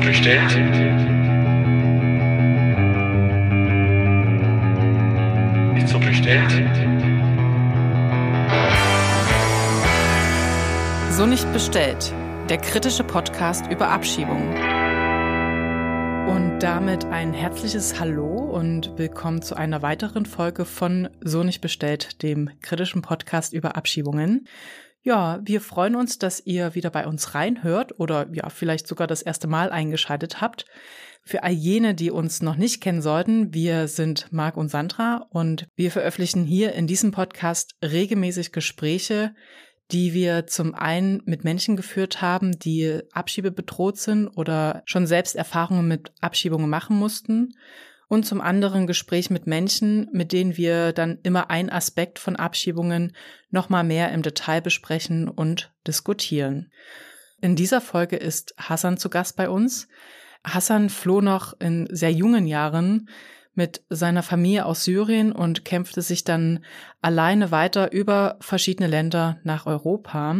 so bestellt? Ist so bestellt? So nicht bestellt. Der kritische Podcast über Abschiebungen. Und damit ein herzliches Hallo und willkommen zu einer weiteren Folge von So nicht bestellt, dem kritischen Podcast über Abschiebungen. Ja, wir freuen uns, dass ihr wieder bei uns reinhört oder ja, vielleicht sogar das erste Mal eingeschaltet habt. Für all jene, die uns noch nicht kennen sollten, wir sind Marc und Sandra und wir veröffentlichen hier in diesem Podcast regelmäßig Gespräche, die wir zum einen mit Menschen geführt haben, die Abschiebe bedroht sind oder schon selbst Erfahrungen mit Abschiebungen machen mussten und zum anderen Gespräch mit Menschen, mit denen wir dann immer ein Aspekt von Abschiebungen nochmal mehr im Detail besprechen und diskutieren. In dieser Folge ist Hassan zu Gast bei uns. Hassan floh noch in sehr jungen Jahren mit seiner Familie aus Syrien und kämpfte sich dann alleine weiter über verschiedene Länder nach Europa.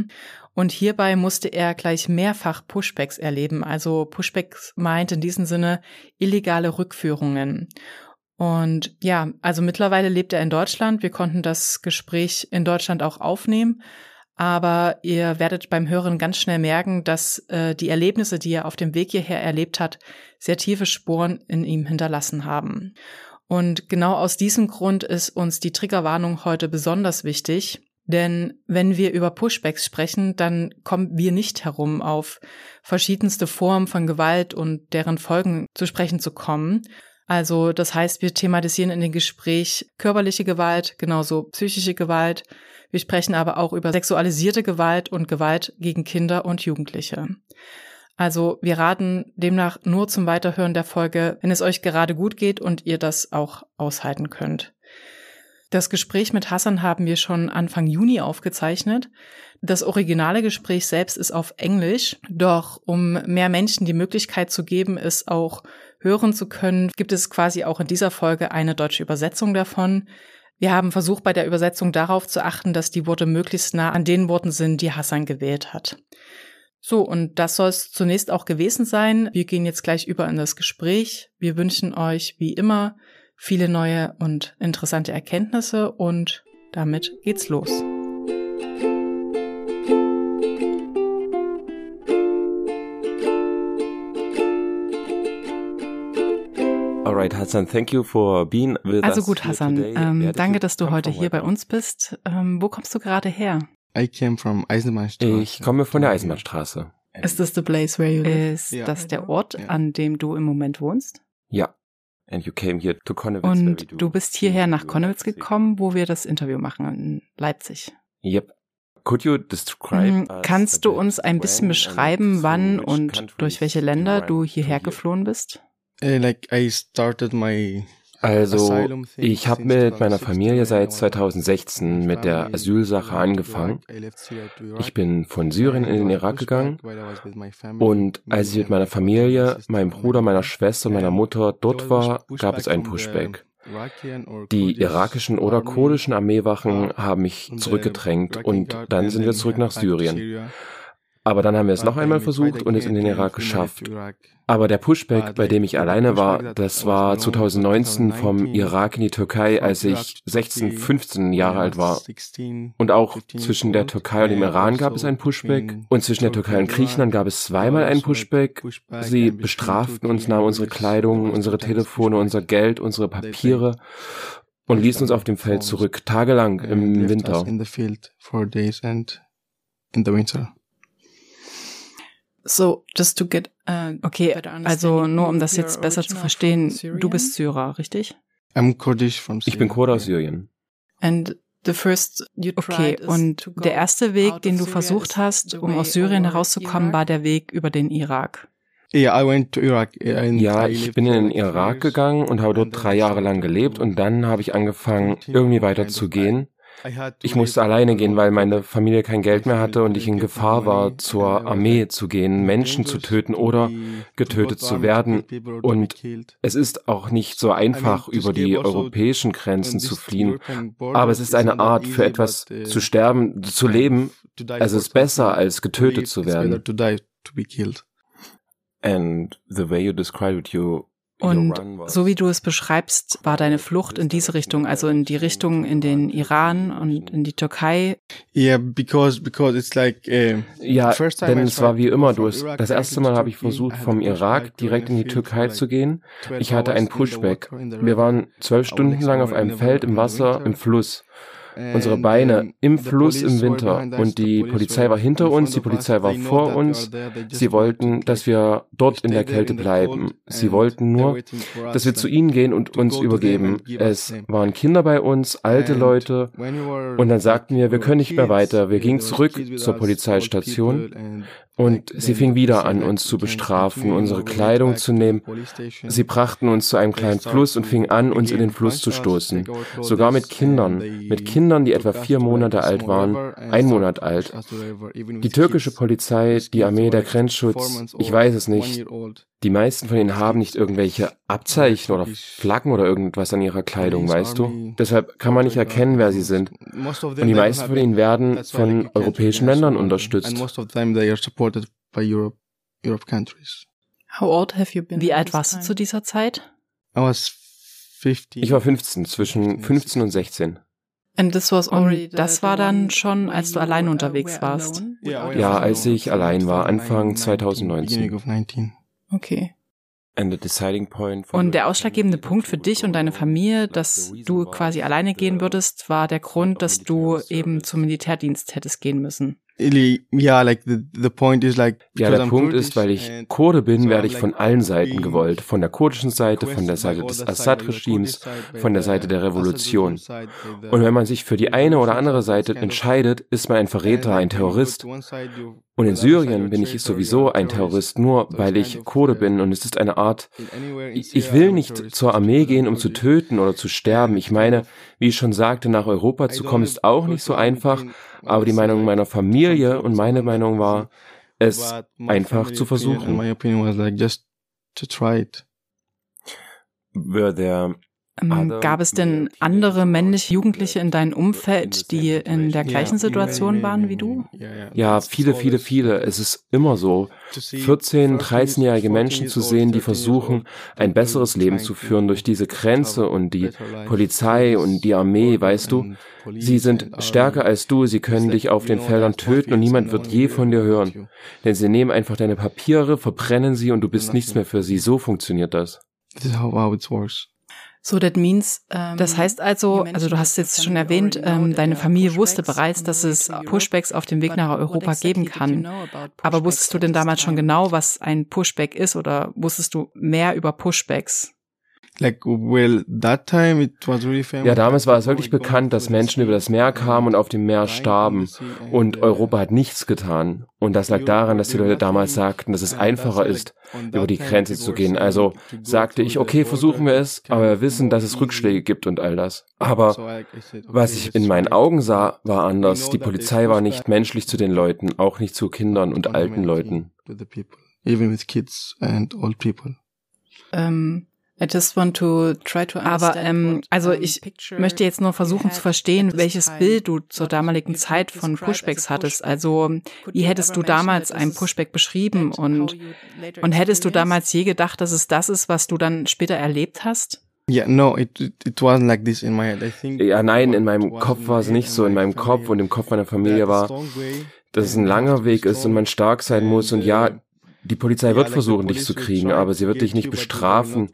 Und hierbei musste er gleich mehrfach Pushbacks erleben. Also Pushbacks meint in diesem Sinne illegale Rückführungen. Und ja, also mittlerweile lebt er in Deutschland. Wir konnten das Gespräch in Deutschland auch aufnehmen. Aber ihr werdet beim Hören ganz schnell merken, dass äh, die Erlebnisse, die er auf dem Weg hierher erlebt hat, sehr tiefe Spuren in ihm hinterlassen haben. Und genau aus diesem Grund ist uns die Triggerwarnung heute besonders wichtig. Denn wenn wir über Pushbacks sprechen, dann kommen wir nicht herum, auf verschiedenste Formen von Gewalt und deren Folgen zu sprechen zu kommen. Also das heißt, wir thematisieren in dem Gespräch körperliche Gewalt, genauso psychische Gewalt. Wir sprechen aber auch über sexualisierte Gewalt und Gewalt gegen Kinder und Jugendliche. Also wir raten demnach nur zum Weiterhören der Folge, wenn es euch gerade gut geht und ihr das auch aushalten könnt. Das Gespräch mit Hassan haben wir schon Anfang Juni aufgezeichnet. Das originale Gespräch selbst ist auf Englisch, doch um mehr Menschen die Möglichkeit zu geben, es auch hören zu können, gibt es quasi auch in dieser Folge eine deutsche Übersetzung davon. Wir haben versucht, bei der Übersetzung darauf zu achten, dass die Worte möglichst nah an den Worten sind, die Hassan gewählt hat. So, und das soll es zunächst auch gewesen sein. Wir gehen jetzt gleich über in das Gespräch. Wir wünschen euch, wie immer, viele neue und interessante Erkenntnisse und damit geht's los. Alright, Hassan, thank you for being with also gut, Hassan, ähm, danke, dass du heute hier bei uns bist. Ähm, wo kommst du gerade her? I came from Eisenbahnstraße. Ich komme von der Eisenbahnstraße. Ist das the place where you live? Ist das der Ort, an dem du im Moment wohnst? Ja, And you came here to Konnewitz, Und du bist hierher nach Konnewitz gekommen, wo wir das Interview machen in Leipzig. Yep. Could you describe mhm. Kannst du uns ein bisschen beschreiben, wann und durch welche Länder du hierher geflohen bist? Uh, like I started my also, ich habe mit meiner Familie seit 2016 mit der Asylsache angefangen. Ich bin von Syrien in den Irak gegangen und als ich mit meiner Familie, meinem Bruder, meiner Schwester und meiner Mutter dort war, gab es einen Pushback. Die irakischen oder kurdischen Armeewachen haben mich zurückgedrängt und dann sind wir zurück nach Syrien. Aber dann haben wir es noch einmal versucht und es in den Irak geschafft. Aber der Pushback, bei dem ich alleine war, das war 2019 vom Irak in die Türkei, als ich 16, 15 Jahre alt war. Und auch zwischen der Türkei und dem Iran gab es einen Pushback. Und zwischen der Türkei und Griechenland gab es zweimal einen Pushback. Sie bestraften uns, nahmen unsere Kleidung, unsere Telefone, unser Geld, unsere Papiere und ließen uns auf dem Feld zurück, tagelang im Winter. So, just to get, uh, okay, also nur um das jetzt besser zu verstehen, du bist Syrer, richtig? Ich bin Kurd aus Syrien. And the first you okay, und der erste Weg, den du versucht hast, um aus Syrien herauszukommen, war der Weg über den Irak. Ja, ich bin in den Irak gegangen und habe dort drei Jahre lang gelebt und dann habe ich angefangen, irgendwie weiterzugehen. Ich musste alleine gehen, weil meine Familie kein Geld mehr hatte und ich in Gefahr war, zur Armee zu gehen, Menschen zu töten oder getötet zu werden. Und es ist auch nicht so einfach, über die europäischen Grenzen zu fliehen. Aber es ist eine Art, für etwas zu sterben, zu leben. Es ist besser, als getötet zu werden. And the way you describe it, you und so wie du es beschreibst, war deine Flucht in diese Richtung, also in die Richtung in den Iran und in die Türkei. Yeah, because because it's like uh, ja, denn es war wie immer. Du, das erste Mal habe ich versucht, vom Irak direkt in die Türkei zu gehen. Ich hatte einen Pushback. Wir waren zwölf Stunden lang auf einem Feld im Wasser, im Fluss unsere Beine im Fluss im Winter und die Polizei war hinter uns, die Polizei war vor uns. Sie wollten, dass wir dort in der Kälte bleiben. Sie wollten nur, dass wir zu ihnen gehen und uns übergeben. Es waren Kinder bei uns, alte Leute und dann sagten wir, wir können nicht mehr weiter. Wir gingen zurück zur Polizeistation und sie fing wieder an, uns zu bestrafen, unsere Kleidung zu nehmen. Sie brachten uns zu einem kleinen Fluss und fingen an, uns in den Fluss zu stoßen. Sogar mit Kindern, mit Kindern, die etwa vier Monate alt waren, ein Monat alt. Die türkische Polizei, die Armee, der Grenzschutz, ich weiß es nicht. Die meisten von ihnen haben nicht irgendwelche Abzeichen oder Flaggen oder irgendwas an ihrer Kleidung, weißt du? Deshalb kann man nicht erkennen, wer sie sind. Und die meisten von ihnen werden von europäischen Ländern unterstützt. Wie alt warst du zu dieser Zeit? Ich war 15, zwischen 15 und 16. Und das war dann schon, als du allein unterwegs warst? Ja, als ich allein war, Anfang 2019. Okay. Und der ausschlaggebende Punkt für dich und deine Familie, dass du quasi alleine gehen würdest, war der Grund, dass du eben zum Militärdienst hättest gehen müssen. Ja, like the, the point is like ja, der Punkt ist, weil ich Kurde bin, werde ich von allen Seiten gewollt. Von der kurdischen Seite, von der Seite des Assad-Regimes, von der Seite der Revolution. Und wenn man sich für die eine oder andere Seite entscheidet, ist man ein Verräter, ein Terrorist. Und in Syrien bin ich sowieso ein Terrorist, nur weil ich Kurde bin. Und es ist eine Art, ich will nicht zur Armee gehen, um zu töten oder zu sterben. Ich meine, wie ich schon sagte, nach Europa zu kommen ist auch nicht so einfach. Aber die Meinung meiner Familie und meine Meinung war, es einfach zu versuchen. Were there ähm, gab es denn andere männliche Jugendliche in deinem Umfeld, die in der gleichen Situation waren wie du? Ja, viele, viele, viele. Es ist immer so. 14, 13-jährige Menschen zu sehen, die versuchen, ein besseres Leben zu führen durch diese Grenze und die Polizei und die Armee, weißt du? Sie sind stärker als du, sie können dich auf den Feldern töten und niemand wird je von dir hören. Denn sie nehmen einfach deine Papiere, verbrennen sie und du bist nichts mehr für sie. So funktioniert das. This is how it works. So that means, ähm, das heißt also, also du hast jetzt schon erwähnt, ähm, deine Familie wusste bereits, dass es Pushbacks auf dem Weg nach Europa geben kann. Aber wusstest du denn damals schon genau, was ein Pushback ist oder wusstest du mehr über Pushbacks? Like, well, that time it was really famous. Ja, damals war es wirklich bekannt, dass Menschen über das Meer kamen und auf dem Meer starben. Und Europa hat nichts getan. Und das lag daran, dass die Leute damals sagten, dass es einfacher ist, über die Grenze zu gehen. Also sagte ich, okay, versuchen wir es, aber wir wissen, dass es Rückschläge gibt und all das. Aber was ich in meinen Augen sah, war anders. Die Polizei war nicht menschlich zu den Leuten, auch nicht zu Kindern und alten Leuten. Ähm, I just want to try to Aber ähm, also ich möchte jetzt nur versuchen zu verstehen, welches Bild du zur damaligen Zeit von Pushbacks hattest. Also wie hättest du damals ein Pushback beschrieben und und hättest du damals je gedacht, dass es das ist, was du dann später erlebt hast? Yeah, no, it, it wasn't like this in my head. I think ja, nein, in meinem Kopf war es nicht so. In meinem Kopf und im Kopf meiner Familie war, dass es ein langer Weg ist und man stark sein muss und ja, die Polizei wird versuchen, dich zu kriegen, aber sie wird dich nicht bestrafen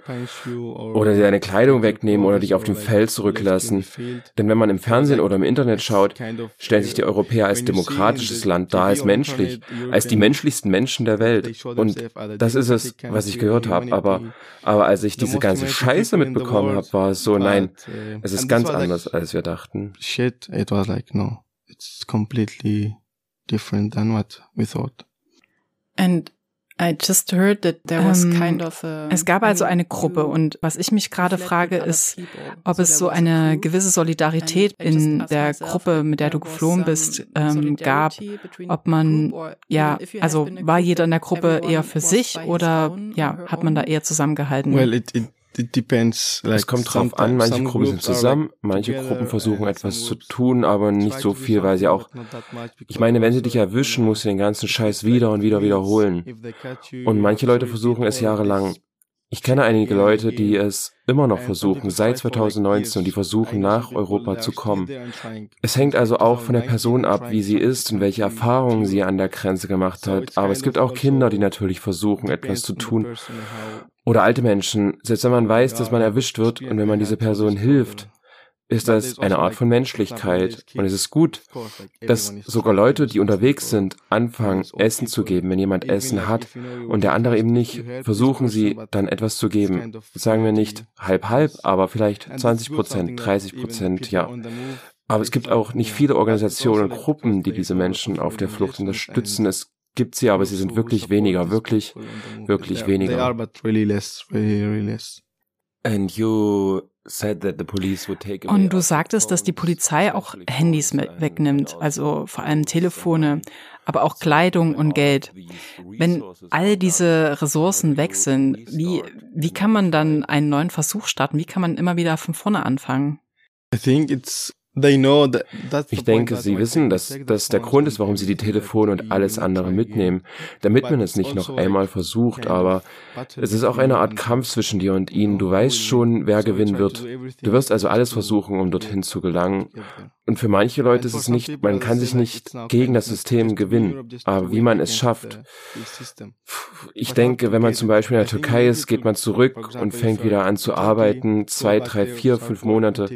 oder dir deine Kleidung wegnehmen oder dich auf dem Feld zurücklassen. Denn wenn man im Fernsehen oder im Internet schaut, stellen sich die Europäer als demokratisches Land dar, als menschlich, als die menschlichsten Menschen der Welt. Und das ist es, was ich gehört habe. Aber, aber als ich diese ganze Scheiße mitbekommen habe, war es so, nein, es ist ganz anders, als wir dachten. Shit, it was like, no, it's completely different than what we thought. And I just heard that there was ähm, kind of a es gab also eine Gruppe und was ich mich gerade frage ist, ob es so eine gewisse Solidarität in der Gruppe, mit der du geflohen bist, ähm, gab, ob man, ja, also war jeder in der Gruppe eher für sich oder ja, hat man da eher zusammengehalten? Well, it, it Es kommt drauf an, manche Gruppen sind zusammen, manche Gruppen versuchen etwas zu tun, aber nicht so viel, weil sie auch, ich meine, wenn sie dich erwischen, musst du den ganzen Scheiß wieder und wieder wiederholen. Und manche Leute versuchen es jahrelang. Ich kenne einige Leute, die es immer noch versuchen, seit 2019, und die versuchen, nach Europa zu kommen. Es hängt also auch von der Person ab, wie sie ist und welche Erfahrungen sie an der Grenze gemacht hat. Aber es gibt auch Kinder, die natürlich versuchen, etwas zu tun. Oder alte Menschen, selbst wenn man weiß, dass man erwischt wird und wenn man diese Person hilft, ist das eine Art von Menschlichkeit. Und es ist gut, dass sogar Leute, die unterwegs sind, anfangen, Essen zu geben, wenn jemand Essen hat und der andere eben nicht, versuchen sie dann etwas zu geben. Sagen wir nicht halb halb, aber vielleicht 20 Prozent, 30 Prozent, ja. Aber es gibt auch nicht viele Organisationen und Gruppen, die diese Menschen auf der Flucht unterstützen. Es gibt sie, aber sie sind wirklich weniger, wirklich, wirklich weniger. And you und du sagtest, dass die Polizei auch Handys wegnimmt, also vor allem Telefone, aber auch Kleidung und Geld. Wenn all diese Ressourcen weg sind, wie, wie kann man dann einen neuen Versuch starten? Wie kann man immer wieder von vorne anfangen? I think it's ich denke, Sie wissen, dass das der Grund ist, warum Sie die Telefone und alles andere mitnehmen, damit man es nicht noch einmal versucht, aber es ist auch eine Art Kampf zwischen dir und ihnen. Du weißt schon, wer gewinnen wird. Du wirst also alles versuchen, um dorthin zu gelangen. Und für manche Leute ist es nicht, man kann sich nicht gegen das System gewinnen, aber wie man es schafft. Ich denke, wenn man zum Beispiel in der Türkei ist, geht man zurück und fängt wieder an zu arbeiten, zwei, drei, vier, fünf Monate,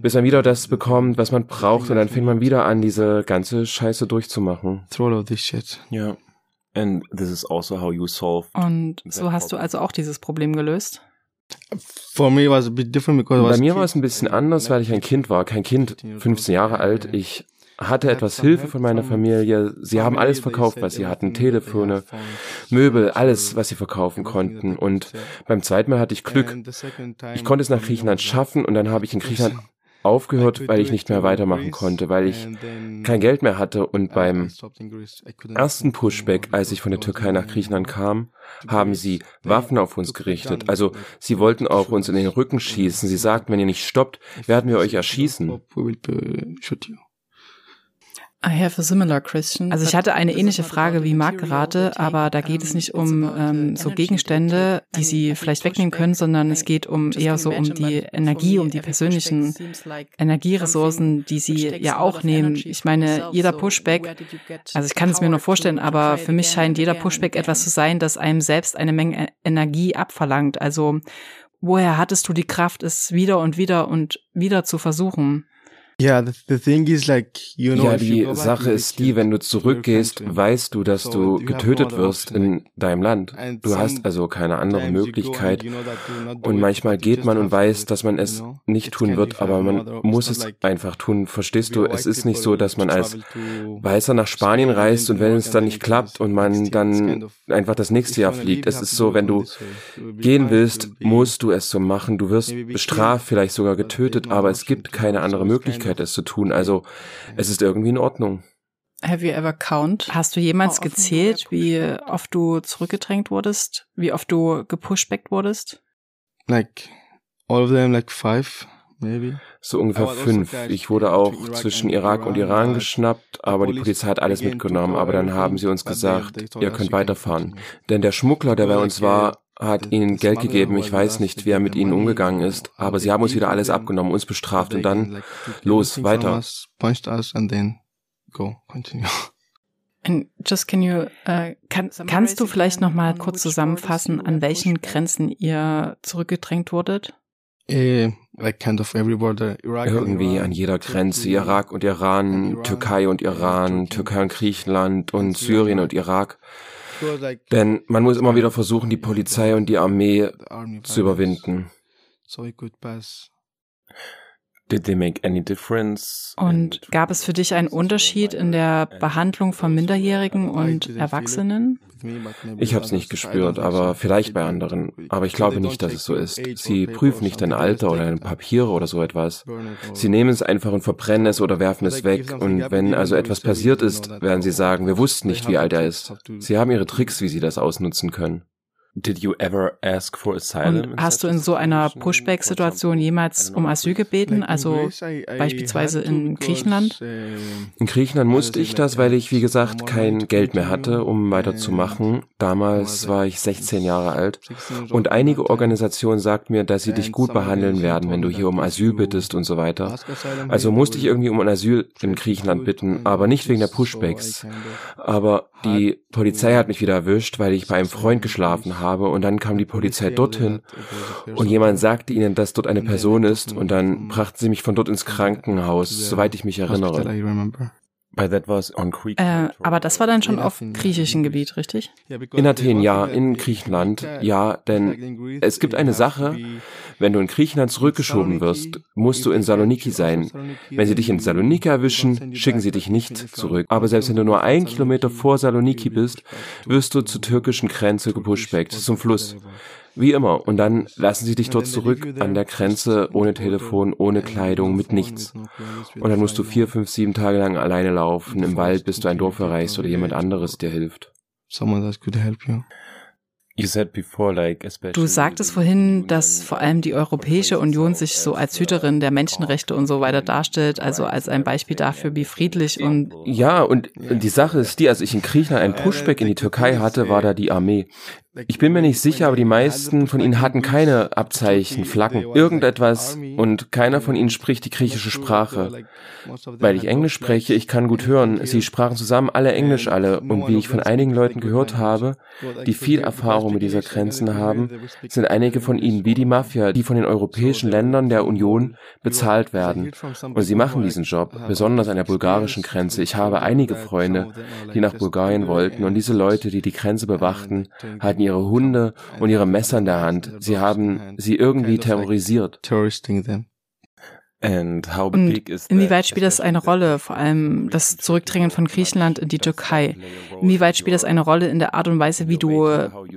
bis man wieder das bekommt, was man braucht und dann fängt man wieder an, diese ganze Scheiße durchzumachen. Ja. And this is also how you solve und so hast du also auch dieses Problem gelöst? Bei mir war es ein bisschen anders, weil ich ein Kind war, kein Kind, 15 Jahre alt. Ich hatte etwas Hilfe von meiner Familie. Sie haben alles verkauft, was sie hatten. Telefone, Möbel, alles, was sie verkaufen konnten. Und beim zweiten Mal hatte ich Glück. Ich konnte es nach Griechenland schaffen und dann habe ich in Griechenland aufgehört, weil ich nicht mehr weitermachen konnte, weil ich kein Geld mehr hatte. Und beim ersten Pushback, als ich von der Türkei nach Griechenland kam, haben sie Waffen auf uns gerichtet. Also sie wollten auch uns in den Rücken schießen. Sie sagten, wenn ihr nicht stoppt, werden wir euch erschießen. I have a similar question. Also ich hatte eine ähnliche Frage wie Marc gerade, aber da geht es nicht um ähm, so Gegenstände, die sie vielleicht wegnehmen können, sondern es geht um eher so um die Energie, um die persönlichen Energieressourcen, die sie ja auch nehmen. Ich meine, jeder Pushback, also ich kann es mir nur vorstellen, aber für mich scheint jeder Pushback etwas zu sein, das einem selbst eine Menge Energie abverlangt. Also woher hattest du die Kraft, es wieder und wieder und wieder zu versuchen? Ja, die Sache ist die, wenn du zurückgehst, weißt du, dass du getötet wirst in deinem Land. Du hast also keine andere Möglichkeit. Und manchmal geht man und weiß, dass man es nicht tun wird, aber man muss es einfach tun. Verstehst du? Es ist nicht so, dass man als Weißer nach Spanien reist und wenn es dann nicht klappt und man dann einfach das nächste Jahr fliegt. Es ist so, wenn du gehen willst, musst du es so machen. Du wirst bestraft, vielleicht sogar getötet, aber es gibt keine andere Möglichkeit. Möglichkeit, es zu tun. Also es ist irgendwie in Ordnung. Have you ever count? Hast du jemals gezählt, wie oft du zurückgedrängt wurdest? Wie oft du gepushbackt wurdest? Like all of them, like five. Maybe. So ungefähr fünf. Ich wurde auch zwischen Irak und Iran geschnappt, aber die Polizei hat alles mitgenommen. Aber dann haben sie uns gesagt, ihr könnt weiterfahren. Denn der Schmuggler, der bei uns war, hat ihnen Geld gegeben. Ich weiß nicht, wie er mit ihnen umgegangen ist, aber sie haben uns wieder alles abgenommen, uns bestraft und dann los, weiter. And just can you, uh, kann, kannst du vielleicht noch mal kurz zusammenfassen, an welchen Grenzen ihr zurückgedrängt wurdet? Eh, Irgendwie an jeder Grenze, Irak und Iran, Türkei und Iran, Türkei und Griechenland und Syrien und Irak. Denn man muss immer wieder versuchen, die Polizei und die Armee zu überwinden. Did they make any difference? Und gab es für dich einen Unterschied in der Behandlung von Minderjährigen und Erwachsenen? Ich habe es nicht gespürt, aber vielleicht bei anderen. Aber ich glaube nicht, dass es so ist. Sie prüfen nicht dein Alter oder deine Papiere oder so etwas. Sie nehmen es einfach und verbrennen es oder werfen es weg. Und wenn also etwas passiert ist, werden sie sagen, wir wussten nicht, wie alt er ist. Sie haben ihre Tricks, wie sie das ausnutzen können. Did you ever ask for asylum? Und hast du in so einer Pushback-Situation jemals um Asyl gebeten, also beispielsweise in Griechenland? In Griechenland musste ich das, weil ich, wie gesagt, kein Geld mehr hatte, um weiterzumachen. Damals war ich 16 Jahre alt und einige Organisationen sagten mir, dass sie dich gut behandeln werden, wenn du hier um Asyl bittest und so weiter. Also musste ich irgendwie um ein Asyl in Griechenland bitten, aber nicht wegen der Pushbacks. Aber die Polizei hat mich wieder erwischt, weil ich bei einem Freund geschlafen habe und dann kam die Polizei dorthin und jemand sagte ihnen, dass dort eine Person ist und dann brachten sie mich von dort ins Krankenhaus, soweit ich mich erinnere. Äh, aber das war dann schon auf griechischem Gebiet, richtig? In Athen, ja, in Griechenland, ja, denn es gibt eine Sache, wenn du in Griechenland zurückgeschoben wirst, musst du in Saloniki sein. Wenn sie dich in Saloniki erwischen, schicken sie dich nicht zurück. Aber selbst wenn du nur ein Kilometer vor Saloniki bist, wirst du zur türkischen Grenze gepushbackt, zum Fluss. Wie immer. Und dann lassen sie dich dort zurück an der Grenze, ohne Telefon, ohne Kleidung, mit nichts. Und dann musst du vier, fünf, sieben Tage lang alleine laufen, im Wald, bis du ein Dorf erreichst oder jemand anderes dir hilft. Someone that could help you. Du sagtest vorhin, dass vor allem die Europäische Union sich so als Hüterin der Menschenrechte und so weiter darstellt, also als ein Beispiel dafür, wie friedlich und ja, und die Sache ist die, als ich in Griechenland ein Pushback in die Türkei hatte, war da die Armee. Ich bin mir nicht sicher, aber die meisten von ihnen hatten keine Abzeichen, Flaggen, irgendetwas und keiner von ihnen spricht die griechische Sprache. Weil ich Englisch spreche, ich kann gut hören. Sie sprachen zusammen alle Englisch alle und wie ich von einigen Leuten gehört habe, die viel Erfahrung mit dieser Grenzen haben, sind einige von ihnen wie die Mafia, die von den europäischen Ländern der Union bezahlt werden. Und sie machen diesen Job, besonders an der bulgarischen Grenze. Ich habe einige Freunde, die nach Bulgarien wollten und diese Leute, die die Grenze bewachten, hatten hatten ihre Hunde und ihre Messer in der Hand. Sie haben sie irgendwie terrorisiert. Und inwieweit spielt das eine Rolle, vor allem das Zurückdrängen von Griechenland in die Türkei? Inwieweit spielt das eine Rolle in der Art und Weise, wie du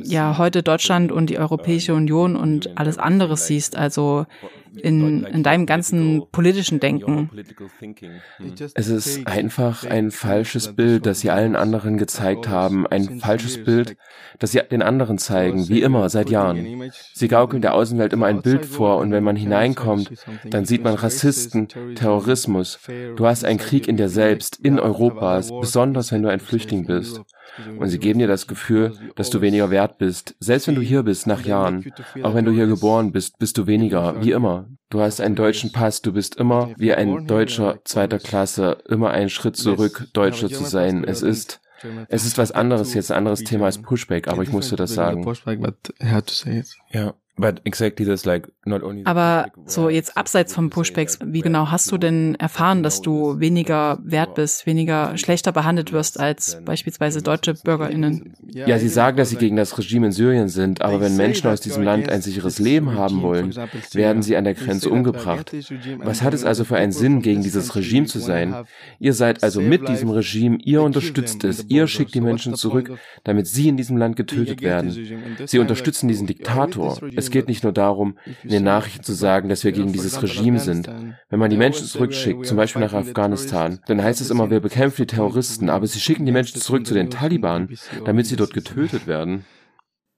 ja heute Deutschland und die Europäische Union und alles andere siehst? Also in, in deinem ganzen politischen Denken? Es ist einfach ein falsches Bild, das sie allen anderen gezeigt haben, ein falsches Bild, das sie den anderen zeigen, wie immer, seit Jahren. Sie gaukeln der Außenwelt immer ein Bild vor und wenn man hineinkommt, dann sieht man Rassisten, Terrorismus. Du hast einen Krieg in dir selbst, in Europas, besonders wenn du ein Flüchtling bist. Und sie geben dir das Gefühl, dass du weniger wert bist, selbst wenn du hier bist nach Jahren. Auch wenn du hier geboren bist, bist du weniger, wie immer. Du hast einen deutschen Pass, du bist immer wie ein Deutscher zweiter Klasse, immer einen Schritt zurück, Deutscher zu sein. Es ist es ist was anderes jetzt, ein anderes Thema als Pushback, aber ich musste das sagen. Ja. Aber so jetzt abseits vom Pushbacks, wie genau hast du denn erfahren, dass du weniger wert bist, weniger schlechter behandelt wirst als beispielsweise deutsche BürgerInnen? Ja, sie sagen, dass sie gegen das Regime in Syrien sind, aber wenn Menschen aus diesem Land ein sicheres Leben haben wollen, werden sie an der Grenze umgebracht. Was hat es also für einen Sinn, gegen dieses Regime zu sein? Ihr seid also mit diesem Regime, ihr unterstützt es, ihr schickt die Menschen zurück, damit sie in diesem Land getötet werden. Sie unterstützen diesen Diktator. Es geht nicht nur darum, in den Nachrichten zu sagen, dass wir gegen dieses Regime sind. Wenn man die Menschen zurückschickt, zum Beispiel nach Afghanistan, dann heißt es immer, wir bekämpfen die Terroristen, aber sie schicken die Menschen zurück zu den Taliban, damit sie dort getötet werden.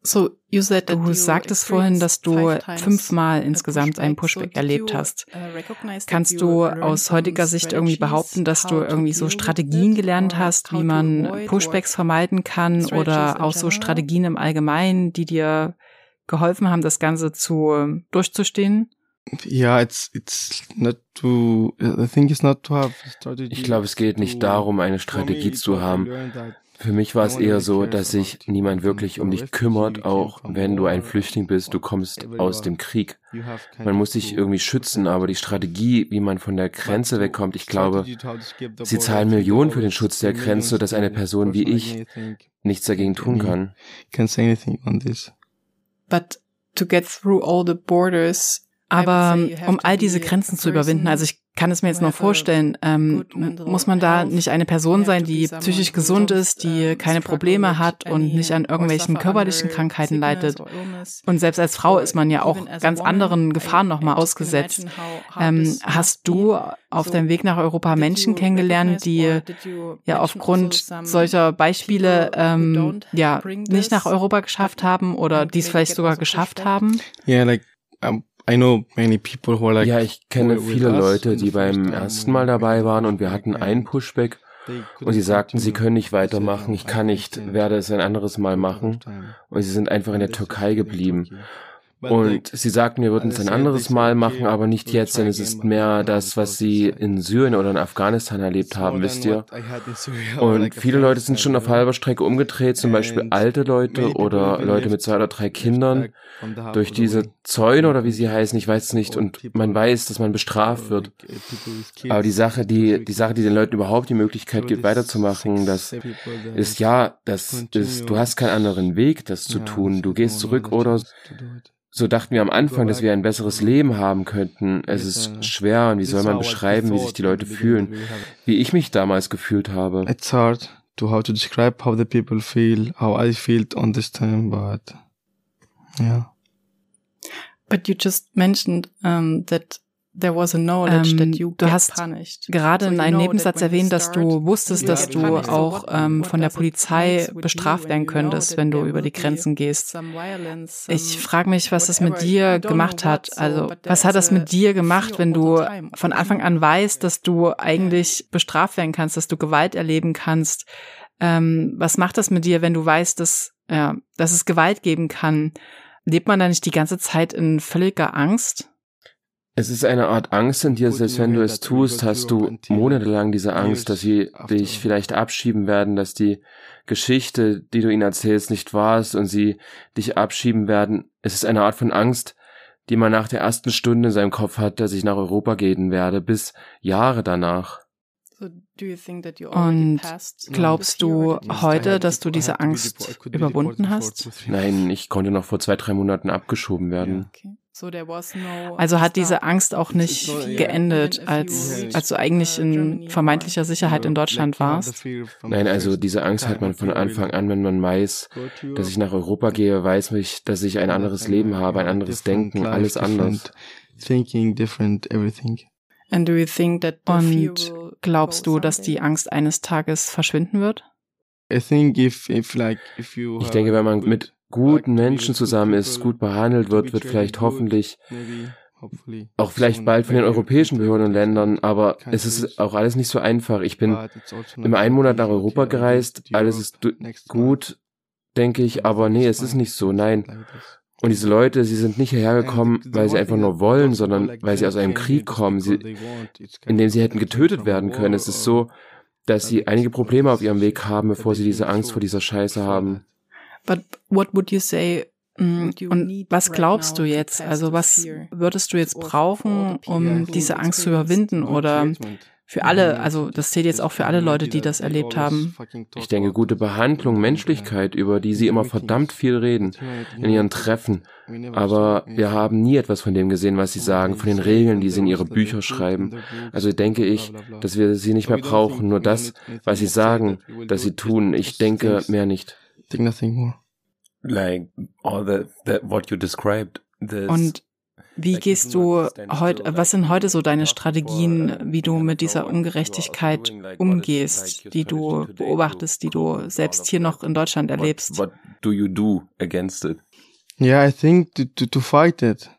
So, you said du sagtest vorhin, dass du fünfmal insgesamt einen Pushback erlebt hast. Uh, Kannst du aus heutiger Sicht irgendwie behaupten, dass du irgendwie so Strategien gelernt hast, wie man Pushbacks vermeiden kann oder auch so Strategien im Allgemeinen, die dir geholfen haben, das Ganze zu durchzustehen? Ja, it's it's not to. I think it's not to have strategy. Ich glaube, es geht nicht darum, eine Strategie zu haben. Für mich war es eher so, dass sich niemand wirklich um dich kümmert, auch wenn du ein Flüchtling bist, du kommst aus dem Krieg. Man muss sich irgendwie schützen, aber die Strategie, wie man von der Grenze wegkommt, ich glaube, sie zahlen Millionen für den Schutz der Grenze, dass eine Person wie ich nichts dagegen tun kann. But to get through all the borders, aber um all diese Grenzen zu überwinden, also ich kann es mir jetzt nur vorstellen, ähm, muss man da nicht eine Person sein, die psychisch gesund ist, die keine Probleme hat und nicht an irgendwelchen körperlichen Krankheiten leidet. Und selbst als Frau ist man ja auch ganz anderen Gefahren nochmal ausgesetzt. Ähm, hast du auf deinem Weg nach Europa Menschen kennengelernt, die ja aufgrund solcher Beispiele ähm, ja nicht nach Europa geschafft haben oder die es vielleicht sogar geschafft haben? Yeah, like um ja, ich kenne viele Leute, die beim ersten Mal dabei waren und wir hatten ein Pushback und sie sagten, sie können nicht weitermachen, ich kann nicht, werde es ein anderes Mal machen. und sie sind einfach in der Türkei geblieben. Und sie sagten, wir würden es ein anderes Mal machen, aber nicht jetzt, denn es ist mehr das, was sie in Syrien oder in Afghanistan erlebt haben, wisst ihr. Und viele Leute sind schon auf halber Strecke umgedreht, zum Beispiel alte Leute oder Leute mit zwei oder drei Kindern, durch diese Zäune oder wie sie heißen, ich weiß es nicht. Und man weiß, dass man bestraft wird. Aber die Sache, die, die Sache, die den Leuten überhaupt die Möglichkeit gibt, weiterzumachen, das ist ja, das ist, du hast keinen anderen Weg, das zu tun. Du gehst zurück oder so dachten wir am Anfang, dass wir ein besseres Leben haben könnten. Es ist schwer und wie soll man beschreiben, wie sich die Leute fühlen, wie ich mich damals gefühlt habe. It's hard to how to describe how the people feel, how I felt on this time, but yeah. But you just mentioned um, that There was a knowledge ähm, that you du hast punished. gerade in einem Nebensatz erwähnt, dass du wusstest, dass du auch ähm, von der Polizei bestraft werden könntest, wenn du über die Grenzen gehst. Ich frage mich, was das mit dir gemacht hat. Also, was hat das mit dir gemacht, wenn du von Anfang an weißt, dass du eigentlich bestraft werden kannst, dass du Gewalt erleben kannst? Ähm, was macht das mit dir, wenn du weißt, dass, ja, dass es Gewalt geben kann? Lebt man da nicht die ganze Zeit in völliger Angst? Es ist eine Art Angst in dir, selbst wenn du es tust, hast du monatelang diese Angst, dass sie dich vielleicht abschieben werden, dass die Geschichte, die du ihnen erzählst, nicht wahr ist und sie dich abschieben werden. Es ist eine Art von Angst, die man nach der ersten Stunde in seinem Kopf hat, dass ich nach Europa gehen werde, bis Jahre danach. Und glaubst du heute, dass du diese Angst überwunden hast? Nein, ich konnte noch vor zwei, drei Monaten abgeschoben werden. Also hat diese Angst auch nicht geendet, als, als du eigentlich in vermeintlicher Sicherheit in Deutschland warst? Nein, also diese Angst hat man von Anfang an, wenn man weiß, dass ich nach Europa gehe, weiß mich, dass ich ein anderes Leben habe, ein anderes Denken, alles anders. Und glaubst du, dass die Angst eines Tages verschwinden wird? Ich denke, wenn man mit guten Menschen zusammen ist, gut behandelt wird, wird vielleicht hoffentlich auch vielleicht bald von den europäischen Behörden und Ländern, aber es ist auch alles nicht so einfach. Ich bin im einen Monat nach Europa gereist, alles ist gut, denke ich, aber nee, es ist nicht so, nein. Und diese Leute, sie sind nicht hierher gekommen, weil sie einfach nur wollen, sondern weil sie aus einem Krieg kommen, sie, in dem sie hätten getötet werden können. Es ist so, dass sie einige Probleme auf ihrem Weg haben, bevor sie diese Angst vor dieser Scheiße haben. But what would you say mm, und was glaubst du jetzt? Also was würdest du jetzt brauchen, um diese Angst zu überwinden oder für alle, also das zählt jetzt auch für alle Leute, die das erlebt haben. Ich denke, gute Behandlung, Menschlichkeit, über die sie immer verdammt viel reden in ihren Treffen. Aber wir haben nie etwas von dem gesehen, was sie sagen, von den Regeln, die sie in ihre Bücher schreiben. Also denke ich, dass wir sie nicht mehr brauchen, nur das, was sie sagen, dass sie tun. Ich denke mehr nicht think nothing more. Like all the, the what you described. Und wie gehst du heute, was sind heute so deine Strategien, wie du mit dieser Ungerechtigkeit umgehst, die du beobachtest, die du selbst hier noch in Deutschland erlebst? What, what do you do against it? Yeah, I think to, to, to fight it.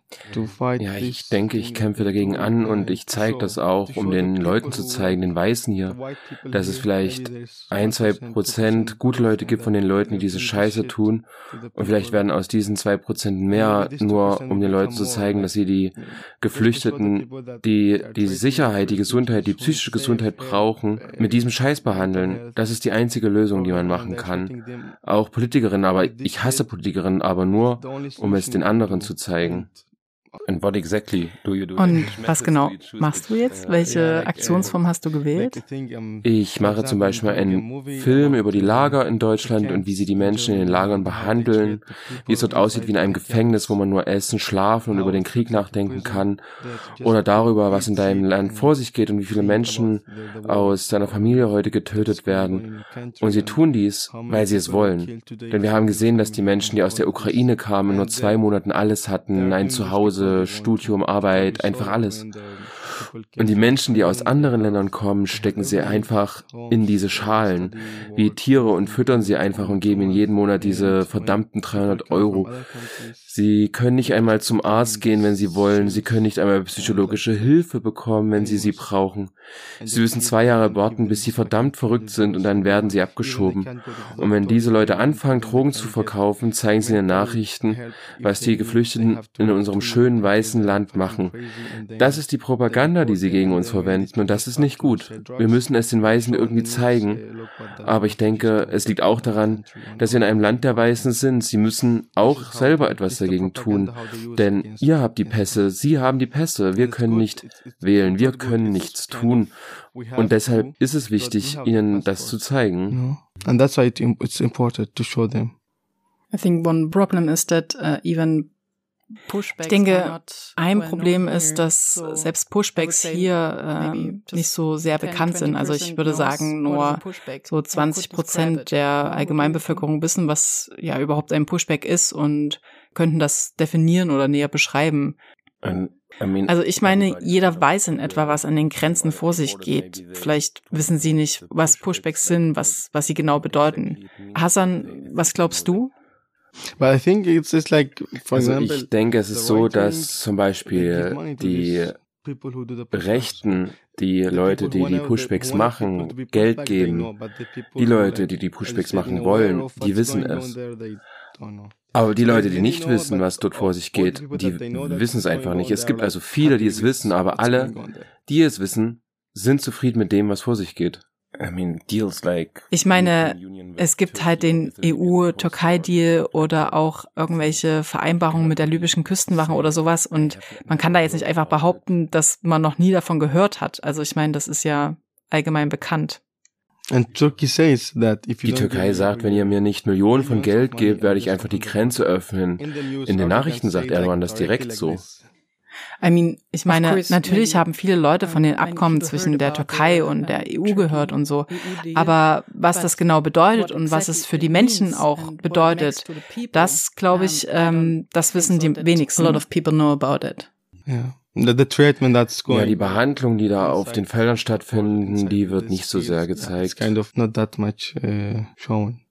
Ja, ich denke, ich kämpfe dagegen an und ich zeige das auch, um den Leuten zu zeigen, den Weißen hier, dass es vielleicht ein, zwei Prozent gute Leute gibt von den Leuten, die diese Scheiße tun. Und vielleicht werden aus diesen zwei Prozent mehr, nur um den Leuten zu zeigen, dass sie die Geflüchteten, die die Sicherheit, die Gesundheit, die psychische Gesundheit brauchen, mit diesem Scheiß behandeln. Das ist die einzige Lösung, die man machen kann. Auch Politikerinnen, aber ich hasse Politikerinnen, aber nur, um es den anderen zu zeigen. And what exactly do you do? Und was genau machst du jetzt? Welche Aktionsform hast du gewählt? Ich mache zum Beispiel einen Film über die Lager in Deutschland und wie sie die Menschen in den Lagern behandeln, wie es dort aussieht wie in einem Gefängnis, wo man nur essen, schlafen und über den Krieg nachdenken kann, oder darüber, was in deinem Land vor sich geht und wie viele Menschen aus deiner Familie heute getötet werden. Und sie tun dies, weil sie es wollen. Denn wir haben gesehen, dass die Menschen, die aus der Ukraine kamen, nur zwei Monaten alles hatten, ein Zuhause, Studium, Arbeit, einfach alles. Und die Menschen, die aus anderen Ländern kommen, stecken sie einfach in diese Schalen wie Tiere und füttern sie einfach und geben ihnen jeden Monat diese verdammten 300 Euro. Sie können nicht einmal zum Arzt gehen, wenn sie wollen. Sie können nicht einmal psychologische Hilfe bekommen, wenn sie sie brauchen. Sie müssen zwei Jahre warten, bis sie verdammt verrückt sind und dann werden sie abgeschoben. Und wenn diese Leute anfangen, Drogen zu verkaufen, zeigen sie in den Nachrichten, was die Geflüchteten in unserem schönen weißen Land machen. Das ist die Propaganda, die sie gegen uns verwenden und das ist nicht gut. Wir müssen es den Weißen irgendwie zeigen. Aber ich denke, es liegt auch daran, dass wir in einem Land der Weißen sind. Sie müssen auch selber etwas dagegen tun. Denn ihr habt die Pässe, sie haben die Pässe. Wir können nicht wählen, wir können nichts tun. Und deshalb ist es wichtig, ihnen das zu zeigen. And that's why it's important to show them. I think one problem is that uh, even ich denke, ein Problem ist, dass selbst Pushbacks hier äh, nicht so sehr bekannt sind. Also ich würde sagen, nur so 20 Prozent der Allgemeinbevölkerung wissen, was ja überhaupt ein Pushback ist und könnten das definieren oder näher beschreiben. Also ich meine, jeder weiß in etwa, was an den Grenzen vor sich geht. Vielleicht wissen Sie nicht, was Pushbacks sind, was, was sie genau bedeuten. Hassan, was glaubst du? Also ich denke, es ist so, dass zum Beispiel die Rechten, die Leute, die die Pushbacks machen, Geld geben. Die Leute, die die Pushbacks machen wollen, die wissen es. Aber die Leute, die nicht wissen, was dort vor sich geht, die wissen es einfach nicht. Es gibt also viele, die es wissen, aber alle, die es wissen, sind zufrieden mit dem, was vor sich geht. Ich meine, es gibt halt den EU-Türkei-Deal oder auch irgendwelche Vereinbarungen mit der libyschen Küstenwache oder sowas und man kann da jetzt nicht einfach behaupten, dass man noch nie davon gehört hat. Also ich meine, das ist ja allgemein bekannt. Die Türkei sagt, wenn ihr mir nicht Millionen von Geld gebt, werde ich einfach die Grenze öffnen. In den Nachrichten sagt Erdogan das direkt so. I mean, ich meine, natürlich haben viele Leute von den Abkommen zwischen der Türkei und der EU gehört und so. Aber was das genau bedeutet und was es für die Menschen auch bedeutet, das glaube ich, ähm, das wissen die wenigsten. A lot of people know about it. Ja. Ja, die Behandlung, die da auf den Feldern stattfinden, die wird nicht so sehr gezeigt. Kind of not that much uh, shown.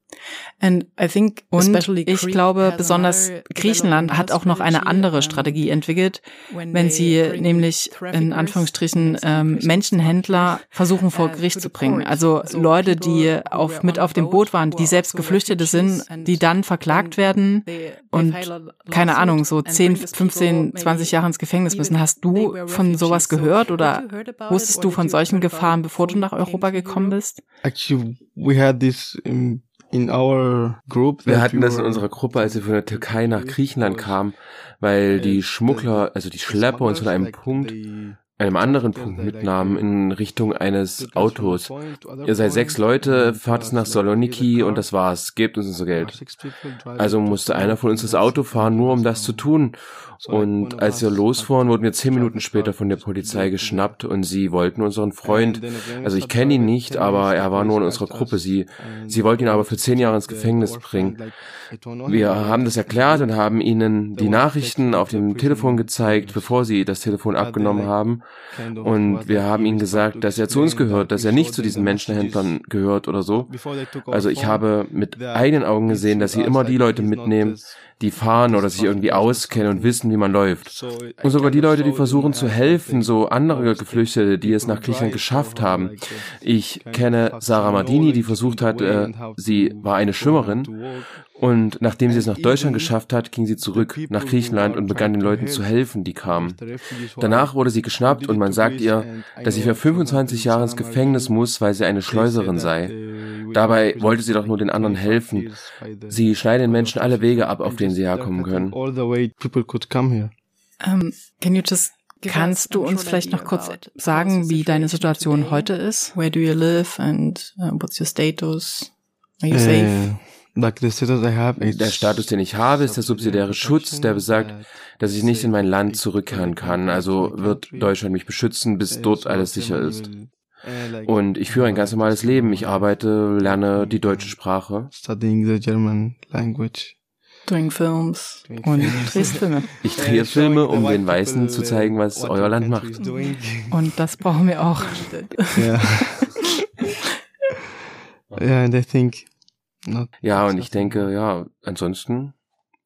And I think, und ich glaube, besonders Griechenland hat auch noch eine andere Strategie entwickelt, wenn sie nämlich in Anführungsstrichen ähm, Menschenhändler versuchen vor Gericht zu bringen. Also Leute, die auf, mit auf dem Boot waren, die selbst Geflüchtete sind, die dann verklagt werden und keine Ahnung, so 10, 15, 20 Jahre ins Gefängnis müssen. Hast du von sowas gehört oder wusstest du von solchen Gefahren, bevor du nach Europa gekommen bist? Actually, we had this wir hatten das in unserer Gruppe, als wir von der Türkei nach Griechenland kamen, weil die Schmuggler, also die Schlepper uns von einem Punkt einem anderen Punkt mitnahmen in Richtung eines Autos. Ihr seid sechs Leute, fahrt es nach Saloniki und das war's. Gebt uns unser Geld. Also musste einer von uns das Auto fahren, nur um das zu tun. Und als wir losfuhren, wurden wir zehn Minuten später von der Polizei geschnappt und sie wollten unseren Freund, also ich kenne ihn nicht, aber er war nur in unserer Gruppe. Sie, sie wollten ihn aber für zehn Jahre ins Gefängnis bringen. Wir haben das erklärt und haben ihnen die Nachrichten auf dem Telefon gezeigt, bevor sie das Telefon abgenommen haben. Und wir haben ihnen gesagt, dass er zu uns gehört, dass er nicht zu diesen Menschenhändlern gehört oder so. Also ich habe mit eigenen Augen gesehen, dass sie immer die Leute mitnehmen, die fahren oder sich irgendwie auskennen und wissen, wie man läuft. Und sogar die Leute, die versuchen zu helfen, so andere Geflüchtete, die es nach Griechenland geschafft haben. Ich kenne Sarah Mardini, die versucht hat, äh, sie war eine Schwimmerin und nachdem sie es nach Deutschland geschafft hat, ging sie zurück nach Griechenland und begann den Leuten zu helfen, die kamen. Danach wurde sie geschnappt und man sagt ihr, dass sie für 25 Jahre ins Gefängnis muss, weil sie eine Schleuserin sei. Dabei wollte sie doch nur den anderen helfen. Sie schneiden Menschen alle Wege ab, auf denen sie herkommen können. Um, can you just Kannst du uns vielleicht noch kurz sagen, wie deine Situation heute ist? Where do you live and uh, what's your status? Are you safe? Der Status, den ich habe, ist der subsidiäre Schutz, der besagt, dass ich nicht in mein Land zurückkehren kann. Also wird Deutschland mich beschützen, bis dort alles sicher ist. Und ich führe ein ganz normales Leben. Ich arbeite, lerne die deutsche Sprache. Studying the German language. Doing Films und drehst Filme. Ich drehe Filme, um den Weißen zu zeigen, was euer Land macht. Und das brauchen wir auch. Ja. Ja, and I think ja, und ich denke, ja, ansonsten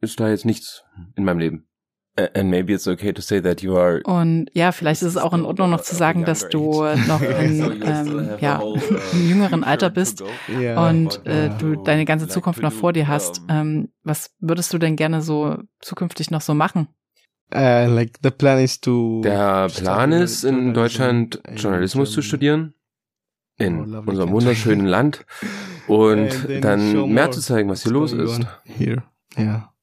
ist da jetzt nichts in meinem Leben. And maybe it's okay to say that you are. Und ja, vielleicht ist es auch in Ordnung noch zu sagen, dass du noch in ähm, ja, im jüngeren Alter bist und äh, du deine ganze Zukunft noch vor dir hast. Ähm, was würdest du denn gerne so zukünftig noch so machen? Uh, like the plan is to Der Plan ist, in Deutschland Journalismus zu studieren. In unserem wunderschönen Land. Und dann mehr zu zeigen, was hier los ist. Here. Yeah.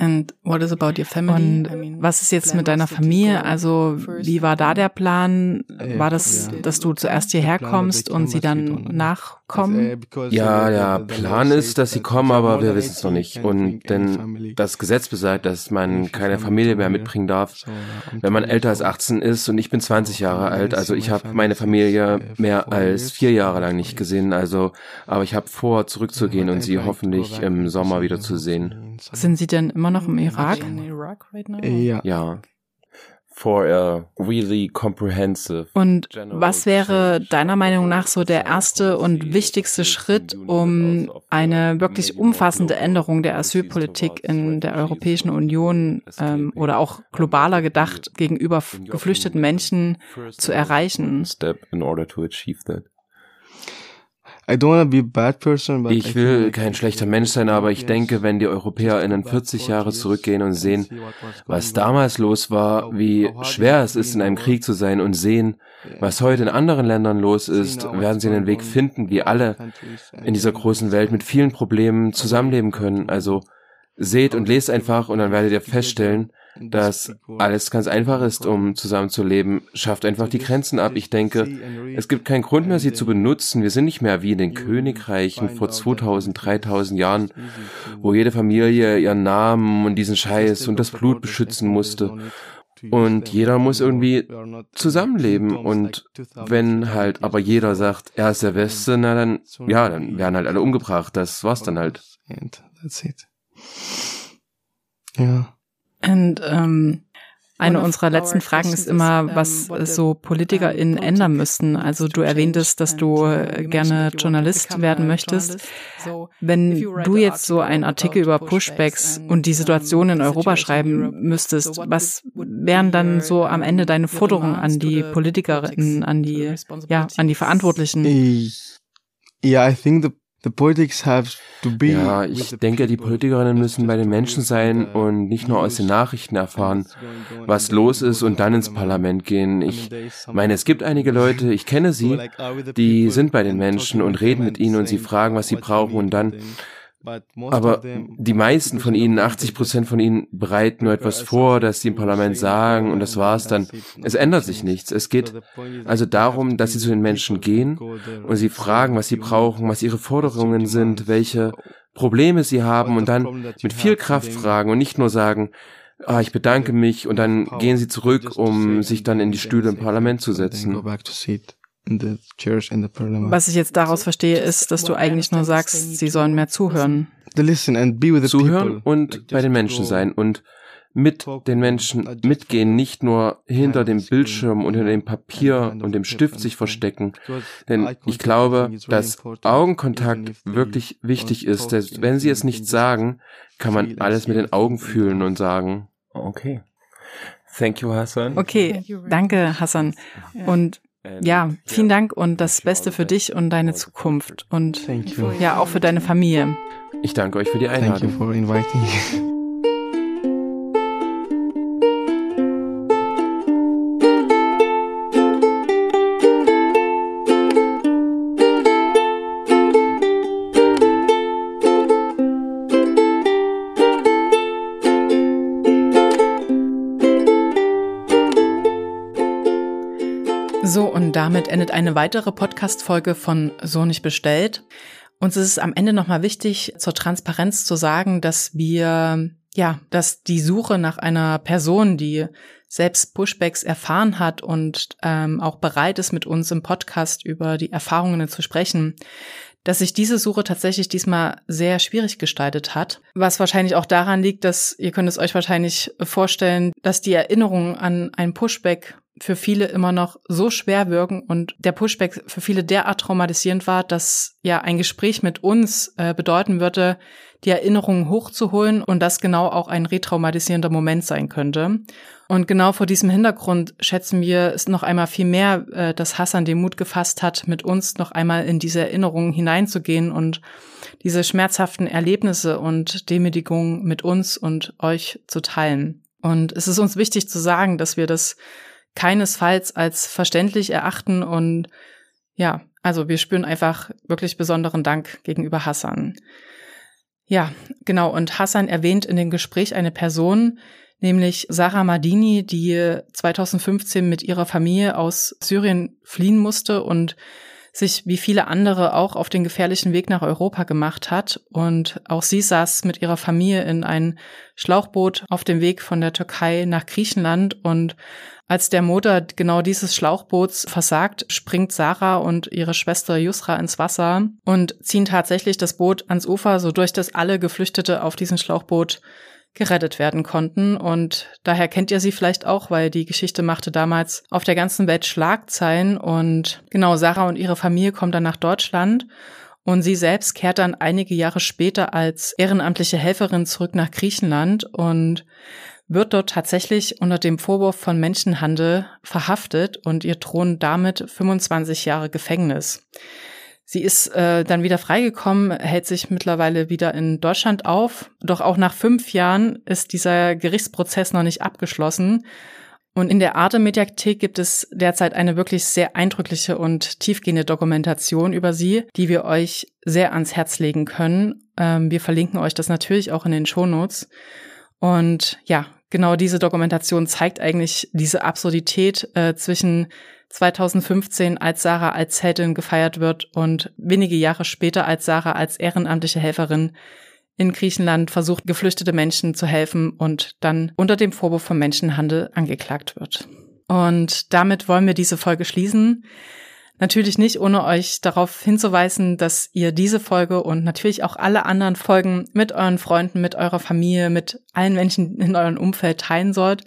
And what is about your family? Und was ist jetzt mit deiner Familie? Also wie war da der Plan? War das, dass du zuerst hierher kommst und sie dann nachkommen? Ja, der Plan ist, dass sie kommen, aber wir wissen es noch nicht. Und denn das Gesetz besagt, dass man keine Familie mehr mitbringen darf, wenn man älter als 18 ist. Und ich bin 20 Jahre alt. Also ich habe meine Familie mehr als vier Jahre lang nicht gesehen. Also, aber ich habe vor, zurückzugehen und sie hoffentlich im Sommer wieder zu sehen. Sind sie denn immer noch im Irak? Ja. ja. For a really comprehensive und was wäre deiner Meinung nach so der erste und wichtigste Schritt, um eine wirklich umfassende Änderung der Asylpolitik in der Europäischen Union ähm, oder auch globaler gedacht gegenüber geflüchteten Menschen zu erreichen? Step in order to achieve that. Ich will kein schlechter Mensch sein, aber ich denke, wenn die EuropäerInnen 40 Jahre zurückgehen und sehen, was damals los war, wie schwer es ist, in einem Krieg zu sein und sehen, was heute in anderen Ländern los ist, werden sie einen Weg finden, wie alle in dieser großen Welt mit vielen Problemen zusammenleben können. Also seht und lest einfach und dann werdet ihr feststellen, dass alles ganz einfach ist, um zusammenzuleben. Schafft einfach die Grenzen ab. Ich denke, es gibt keinen Grund mehr, sie zu benutzen. Wir sind nicht mehr wie in den Königreichen vor 2000, 3000 Jahren, wo jede Familie ihren Namen und diesen Scheiß und das Blut beschützen musste. Und jeder muss irgendwie zusammenleben. Und wenn halt aber jeder sagt, er ist der Beste, na dann, ja, dann werden halt alle umgebracht. Das war's dann halt. Ja. Und ähm, eine unserer letzten Fragen ist immer, was so PolitikerInnen ändern müssten. Also du erwähntest, dass du äh, gerne Journalist werden möchtest. Wenn du jetzt so einen Artikel über Pushbacks und die Situation in Europa schreiben müsstest, was wären dann so am Ende deine Forderungen an die PolitikerInnen, an die, ja, an die Verantwortlichen? Yeah, I think the ja, ich denke, die Politikerinnen müssen bei den Menschen sein und nicht nur aus den Nachrichten erfahren, was los ist und dann ins Parlament gehen. Ich meine, es gibt einige Leute, ich kenne sie, die sind bei den Menschen und reden mit ihnen und sie fragen, was sie brauchen und dann aber die meisten von ihnen, 80 Prozent von ihnen, bereiten nur etwas vor, das sie im Parlament sagen und das war's dann. Es ändert sich nichts. Es geht also darum, dass sie zu den Menschen gehen und sie fragen, was sie brauchen, was ihre Forderungen sind, welche Probleme sie haben und dann mit viel Kraft fragen und nicht nur sagen, ah, ich bedanke mich und dann gehen sie zurück, um sich dann in die Stühle im Parlament zu setzen. Was ich jetzt daraus verstehe, ist, dass du eigentlich nur sagst, sie sollen mehr zuhören. Zuhören und bei den Menschen sein und mit den Menschen mitgehen, nicht nur hinter dem Bildschirm, unter dem Papier und dem Stift sich verstecken. Denn ich glaube, dass Augenkontakt wirklich wichtig ist. Dass, wenn sie es nicht sagen, kann man alles mit den Augen fühlen und sagen. Okay. Thank you, Hassan. Okay, danke, Hassan. Und ja, vielen Dank und das Beste für dich und deine Zukunft und ja, auch für deine Familie. Ich danke euch für die Einladung. damit endet eine weitere Podcast-Folge von So nicht bestellt. Uns ist es am Ende nochmal wichtig, zur Transparenz zu sagen, dass wir, ja, dass die Suche nach einer Person, die selbst Pushbacks erfahren hat und ähm, auch bereit ist, mit uns im Podcast über die Erfahrungen zu sprechen, dass sich diese Suche tatsächlich diesmal sehr schwierig gestaltet hat. Was wahrscheinlich auch daran liegt, dass ihr könnt es euch wahrscheinlich vorstellen, dass die Erinnerung an ein Pushback für viele immer noch so schwer wirken und der Pushback für viele derart traumatisierend war, dass ja ein Gespräch mit uns äh, bedeuten würde, die Erinnerungen hochzuholen und das genau auch ein retraumatisierender Moment sein könnte. Und genau vor diesem Hintergrund schätzen wir es noch einmal viel mehr, äh, dass Hassan den Mut gefasst hat, mit uns noch einmal in diese Erinnerungen hineinzugehen und diese schmerzhaften Erlebnisse und Demütigungen mit uns und euch zu teilen. Und es ist uns wichtig zu sagen, dass wir das keinesfalls als verständlich erachten und ja, also wir spüren einfach wirklich besonderen Dank gegenüber Hassan. Ja, genau. Und Hassan erwähnt in dem Gespräch eine Person, nämlich Sarah Madini, die 2015 mit ihrer Familie aus Syrien fliehen musste und sich wie viele andere auch auf den gefährlichen Weg nach Europa gemacht hat. Und auch sie saß mit ihrer Familie in ein Schlauchboot auf dem Weg von der Türkei nach Griechenland. Und als der Motor genau dieses Schlauchboots versagt, springt Sarah und ihre Schwester Yusra ins Wasser und ziehen tatsächlich das Boot ans Ufer, so durch das alle Geflüchtete auf diesem Schlauchboot gerettet werden konnten. Und daher kennt ihr sie vielleicht auch, weil die Geschichte machte damals auf der ganzen Welt Schlagzeilen. Und genau, Sarah und ihre Familie kommen dann nach Deutschland. Und sie selbst kehrt dann einige Jahre später als ehrenamtliche Helferin zurück nach Griechenland und wird dort tatsächlich unter dem Vorwurf von Menschenhandel verhaftet und ihr drohen damit 25 Jahre Gefängnis. Sie ist äh, dann wieder freigekommen, hält sich mittlerweile wieder in Deutschland auf. Doch auch nach fünf Jahren ist dieser Gerichtsprozess noch nicht abgeschlossen. Und in der Arte-Mediathek gibt es derzeit eine wirklich sehr eindrückliche und tiefgehende Dokumentation über sie, die wir euch sehr ans Herz legen können. Ähm, wir verlinken euch das natürlich auch in den Shownotes. Und ja, genau diese Dokumentation zeigt eigentlich diese Absurdität äh, zwischen 2015 als Sarah als Heldin gefeiert wird und wenige Jahre später als Sarah als ehrenamtliche Helferin in Griechenland versucht, geflüchtete Menschen zu helfen und dann unter dem Vorwurf von Menschenhandel angeklagt wird. Und damit wollen wir diese Folge schließen. Natürlich nicht, ohne euch darauf hinzuweisen, dass ihr diese Folge und natürlich auch alle anderen Folgen mit euren Freunden, mit eurer Familie, mit allen Menschen in eurem Umfeld teilen sollt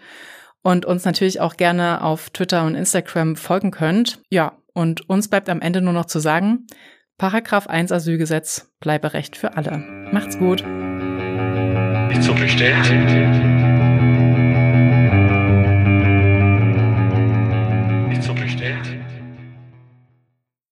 und uns natürlich auch gerne auf Twitter und Instagram folgen könnt. Ja, und uns bleibt am Ende nur noch zu sagen, Paragraph 1 Asylgesetz, bleibe Recht für alle. Macht's gut. Nicht so bestellt.